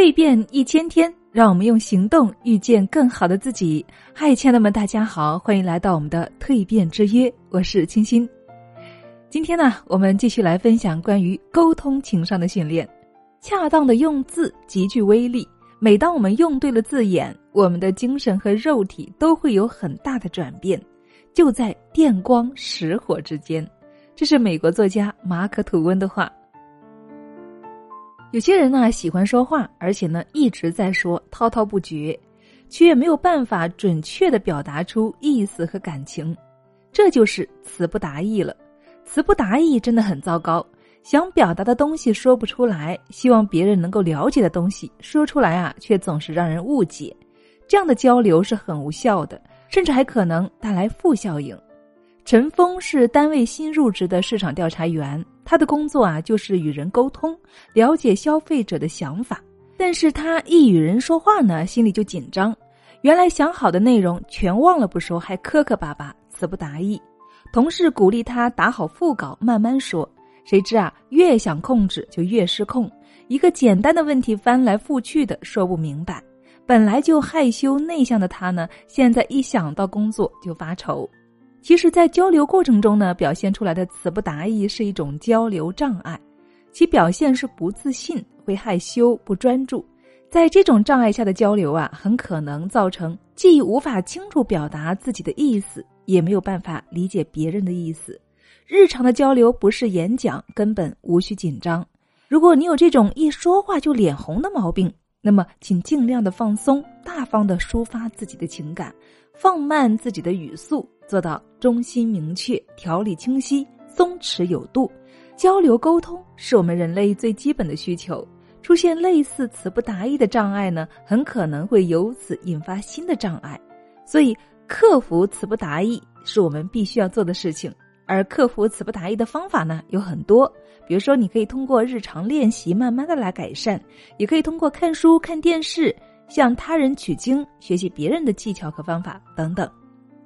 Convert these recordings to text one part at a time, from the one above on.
蜕变一千天，让我们用行动遇见更好的自己。嗨，亲爱的们，大家好，欢迎来到我们的蜕变之约，我是清新。今天呢，我们继续来分享关于沟通情商的训练。恰当的用字极具威力，每当我们用对了字眼，我们的精神和肉体都会有很大的转变，就在电光石火之间。这是美国作家马可吐温的话。有些人呢喜欢说话，而且呢一直在说，滔滔不绝，却也没有办法准确的表达出意思和感情，这就是词不达意了。词不达意真的很糟糕，想表达的东西说不出来，希望别人能够了解的东西说出来啊，却总是让人误解，这样的交流是很无效的，甚至还可能带来负效应。陈峰是单位新入职的市场调查员。他的工作啊，就是与人沟通，了解消费者的想法。但是他一与人说话呢，心里就紧张。原来想好的内容全忘了不说，还磕磕巴巴，词不达意。同事鼓励他打好副稿，慢慢说。谁知啊，越想控制就越失控。一个简单的问题翻来覆去的说不明白。本来就害羞内向的他呢，现在一想到工作就发愁。其实，在交流过程中呢，表现出来的词不达意是一种交流障碍，其表现是不自信、会害羞、不专注。在这种障碍下的交流啊，很可能造成既无法清楚表达自己的意思，也没有办法理解别人的意思。日常的交流不是演讲，根本无需紧张。如果你有这种一说话就脸红的毛病，那么请尽量的放松，大方的抒发自己的情感，放慢自己的语速。做到中心明确、条理清晰、松弛有度，交流沟通是我们人类最基本的需求。出现类似词不达意的障碍呢，很可能会由此引发新的障碍。所以，克服词不达意是我们必须要做的事情。而克服词不达意的方法呢，有很多。比如说，你可以通过日常练习，慢慢的来改善；也可以通过看书、看电视，向他人取经，学习别人的技巧和方法等等。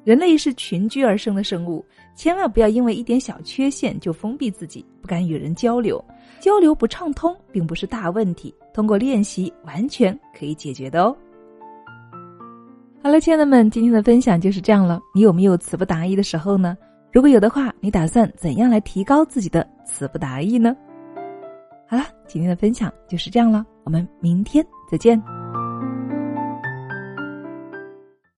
人类是群居而生的生物，千万不要因为一点小缺陷就封闭自己，不敢与人交流。交流不畅通并不是大问题，通过练习完全可以解决的哦。好了，亲爱的们，今天的分享就是这样了。你有没有词不达意的时候呢？如果有的话，你打算怎样来提高自己的词不达意呢？好了，今天的分享就是这样了，我们明天再见。